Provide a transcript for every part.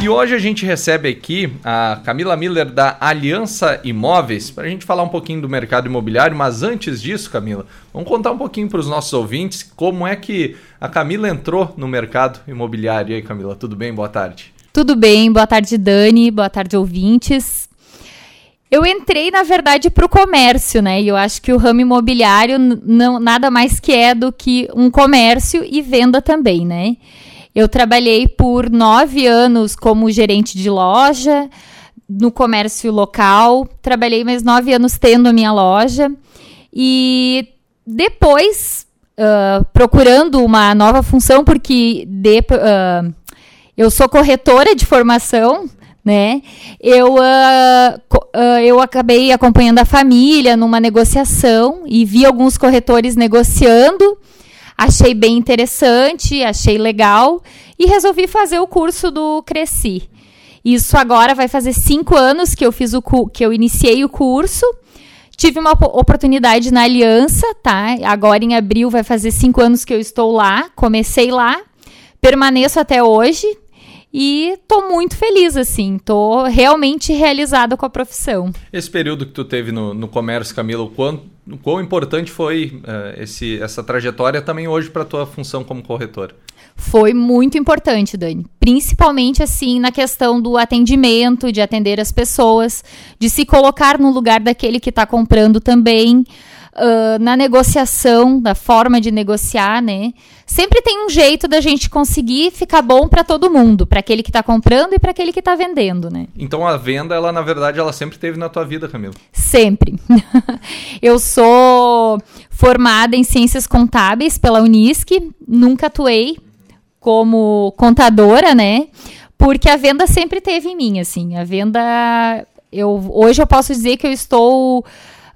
E hoje a gente recebe aqui a Camila Miller da Aliança Imóveis para a gente falar um pouquinho do mercado imobiliário. Mas antes disso, Camila, vamos contar um pouquinho para os nossos ouvintes como é que a Camila entrou no mercado imobiliário. E aí, Camila, tudo bem? Boa tarde. Tudo bem, boa tarde, Dani, boa tarde, ouvintes. Eu entrei, na verdade, para o comércio, né? E eu acho que o ramo imobiliário não nada mais que é do que um comércio e venda também, né? Eu trabalhei por nove anos como gerente de loja no comércio local. Trabalhei mais nove anos tendo a minha loja. E depois, uh, procurando uma nova função, porque de, uh, eu sou corretora de formação, né? Eu, uh, eu acabei acompanhando a família numa negociação e vi alguns corretores negociando Achei bem interessante, achei legal e resolvi fazer o curso do Cresci. Isso agora vai fazer cinco anos que eu fiz o que eu iniciei o curso. Tive uma oportunidade na Aliança, tá? Agora em abril vai fazer cinco anos que eu estou lá. Comecei lá, permaneço até hoje e tô muito feliz, assim. Tô realmente realizada com a profissão. Esse período que tu teve no, no comércio, Camila, o quão, o quão importante foi uh, esse, essa trajetória também hoje para tua função como corretora? Foi muito importante, Dani. Principalmente, assim, na questão do atendimento, de atender as pessoas, de se colocar no lugar daquele que está comprando também uh, na negociação, da forma de negociar, né? Sempre tem um jeito da gente conseguir ficar bom para todo mundo, para aquele que está comprando e para aquele que está vendendo, né? Então a venda, ela na verdade, ela sempre teve na tua vida, Camila? Sempre. Eu sou formada em ciências contábeis pela Unisc, nunca atuei como contadora, né? Porque a venda sempre teve em mim, assim. A venda eu hoje eu posso dizer que eu estou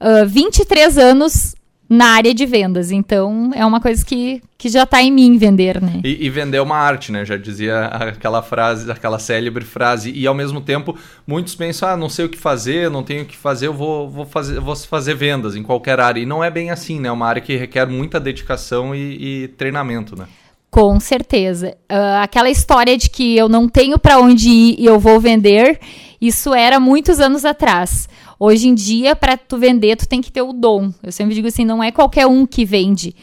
uh, 23 anos na área de vendas. Então, é uma coisa que, que já está em mim vender, né? E, e, vender é uma arte, né? Já dizia aquela frase, aquela célebre frase. E ao mesmo tempo, muitos pensam, ah, não sei o que fazer, não tenho o que fazer, eu vou, vou, fazer, vou fazer vendas em qualquer área. E não é bem assim, né? É uma área que requer muita dedicação e, e treinamento, né? Com certeza. Uh, aquela história de que eu não tenho para onde ir e eu vou vender, isso era muitos anos atrás. Hoje em dia, para tu vender, tu tem que ter o dom. Eu sempre digo assim, não é qualquer um que vende.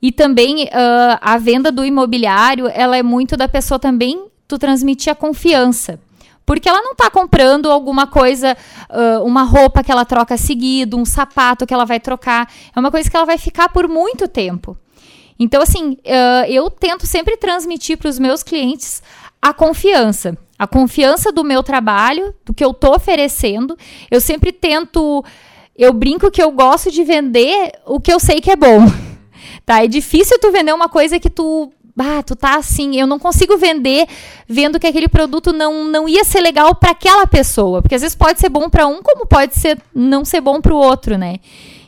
E também uh, a venda do imobiliário, ela é muito da pessoa também tu transmitir a confiança. Porque ela não está comprando alguma coisa, uh, uma roupa que ela troca seguido, um sapato que ela vai trocar. É uma coisa que ela vai ficar por muito tempo. Então, assim, uh, eu tento sempre transmitir para os meus clientes a confiança a confiança do meu trabalho, do que eu tô oferecendo. Eu sempre tento. Eu brinco que eu gosto de vender o que eu sei que é bom. Tá? É difícil tu vender uma coisa que tu. Ah, tu tá assim, eu não consigo vender vendo que aquele produto não, não ia ser legal para aquela pessoa, porque às vezes pode ser bom para um, como pode ser não ser bom para o outro, né?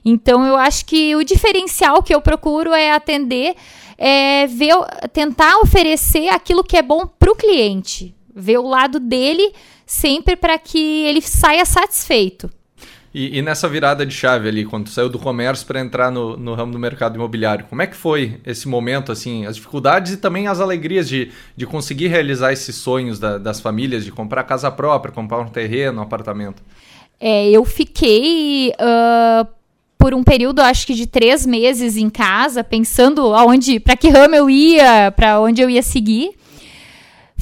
Então eu acho que o diferencial que eu procuro é atender, é ver, tentar oferecer aquilo que é bom para o cliente, ver o lado dele sempre para que ele saia satisfeito. E, e, nessa virada de chave ali, quando tu saiu do comércio para entrar no, no, ramo do mercado imobiliário, como é que foi esse momento, assim, as dificuldades e também as alegrias de, de conseguir realizar esses sonhos da, das famílias, de comprar casa própria, comprar um terreno, um apartamento? É, eu fiquei uh, por um período, acho que de três meses em casa, pensando aonde, para que ramo eu ia, para onde eu ia seguir.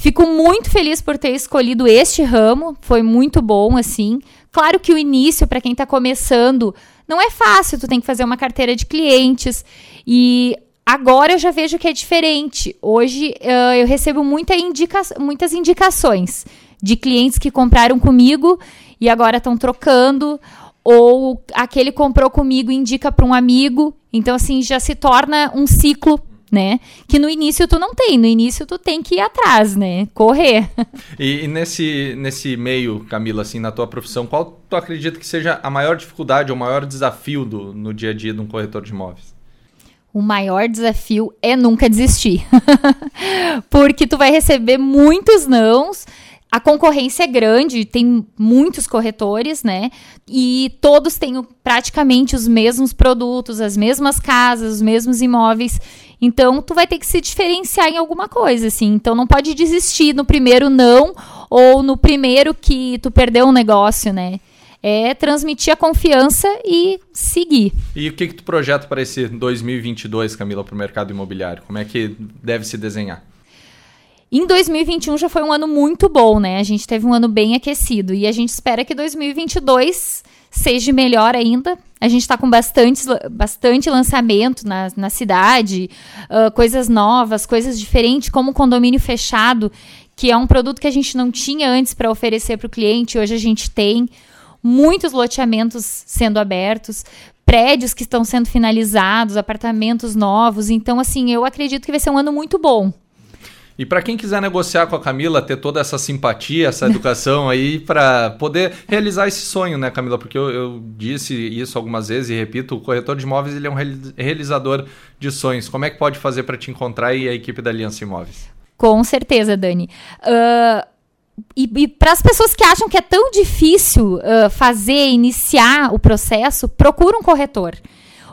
Fico muito feliz por ter escolhido este ramo, foi muito bom, assim. Claro que o início, para quem está começando, não é fácil, tu tem que fazer uma carteira de clientes e agora eu já vejo que é diferente. Hoje uh, eu recebo muita indica muitas indicações de clientes que compraram comigo e agora estão trocando, ou aquele comprou comigo indica para um amigo. Então, assim, já se torna um ciclo né? Que no início tu não tem, no início tu tem que ir atrás, né? Correr. E, e, nesse, nesse meio, Camila, assim, na tua profissão, qual tu acredita que seja a maior dificuldade ou o maior desafio do, no dia a dia de um corretor de imóveis? O maior desafio é nunca desistir. Porque tu vai receber muitos nãos, a concorrência é grande, tem muitos corretores, né? E todos têm praticamente os mesmos produtos, as mesmas casas, os mesmos imóveis. Então, tu vai ter que se diferenciar em alguma coisa, assim. Então, não pode desistir no primeiro não ou no primeiro que tu perdeu um negócio, né? É transmitir a confiança e seguir. E o que, que tu projeta para esse 2022, Camila, para o mercado imobiliário? Como é que deve se desenhar? Em 2021 já foi um ano muito bom, né? A gente teve um ano bem aquecido e a gente espera que 2022 seja melhor ainda. A gente está com bastante, bastante lançamento na, na cidade, uh, coisas novas, coisas diferentes, como o condomínio fechado, que é um produto que a gente não tinha antes para oferecer para o cliente, hoje a gente tem. Muitos loteamentos sendo abertos, prédios que estão sendo finalizados, apartamentos novos. Então, assim, eu acredito que vai ser um ano muito bom. E para quem quiser negociar com a Camila, ter toda essa simpatia, essa educação aí para poder realizar esse sonho, né, Camila? Porque eu, eu, disse isso algumas vezes e repito, o corretor de imóveis ele é um realizador de sonhos. Como é que pode fazer para te encontrar e a equipe da Aliança Imóveis? Com certeza, Dani. Uh, e, e para as pessoas que acham que é tão difícil uh, fazer, iniciar o processo, procura um corretor.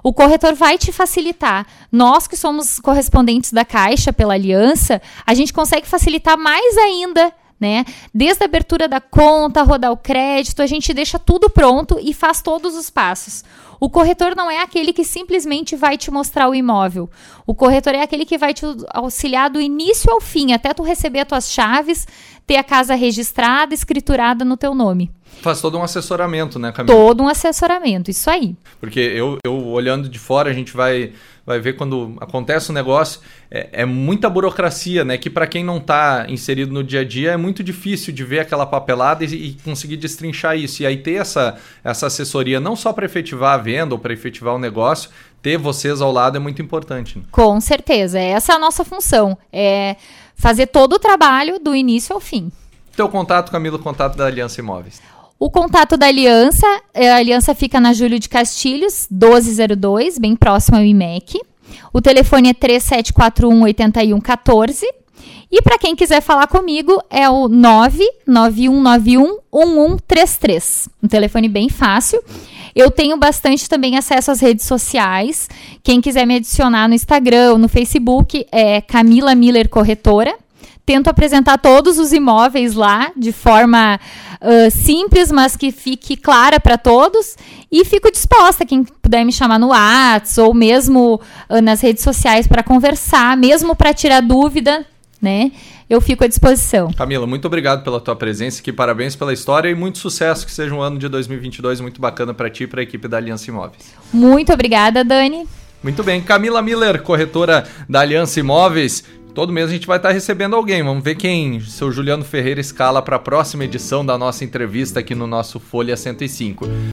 O corretor vai te facilitar. Nós que somos correspondentes da Caixa pela aliança, a gente consegue facilitar mais ainda né? Desde a abertura da conta, rodar o crédito, a gente deixa tudo pronto e faz todos os passos. O corretor não é aquele que simplesmente vai te mostrar o imóvel. O corretor é aquele que vai te auxiliar do início ao fim, até tu receber as tuas chaves, ter a casa registrada, escriturada no teu nome. Faz todo um assessoramento, né, Camila? Todo um assessoramento, isso aí. Porque eu, eu olhando de fora, a gente vai, vai ver quando acontece um negócio, é, é muita burocracia, né? Que para quem não está inserido no dia a dia é muito difícil de ver aquela papelada e, e conseguir destrinchar isso. E aí ter essa, essa assessoria, não só para efetivar a venda ou para efetivar o negócio, ter vocês ao lado é muito importante. Né? Com certeza, essa é a nossa função. É fazer todo o trabalho do início ao fim. Teu contato, Camila, contato da Aliança Imóveis. O contato da Aliança, é, a Aliança fica na Júlio de Castilhos, 1202, bem próximo ao IMEC. O telefone é 3741 8114. E para quem quiser falar comigo, é o 99191 1133. Um telefone bem fácil. Eu tenho bastante também acesso às redes sociais. Quem quiser me adicionar no Instagram no Facebook é Camila Miller Corretora tento apresentar todos os imóveis lá de forma uh, simples, mas que fique clara para todos. E fico disposta, quem puder me chamar no WhatsApp ou mesmo uh, nas redes sociais para conversar, mesmo para tirar dúvida, né? Eu fico à disposição. Camila, muito obrigado pela tua presença aqui, parabéns pela história e muito sucesso, que seja um ano de 2022 muito bacana para ti e para a equipe da Aliança Imóveis. Muito obrigada, Dani. Muito bem, Camila Miller, corretora da Aliança Imóveis todo mês a gente vai estar recebendo alguém. Vamos ver quem seu Juliano Ferreira escala para a próxima edição da nossa entrevista aqui no nosso Folha 105.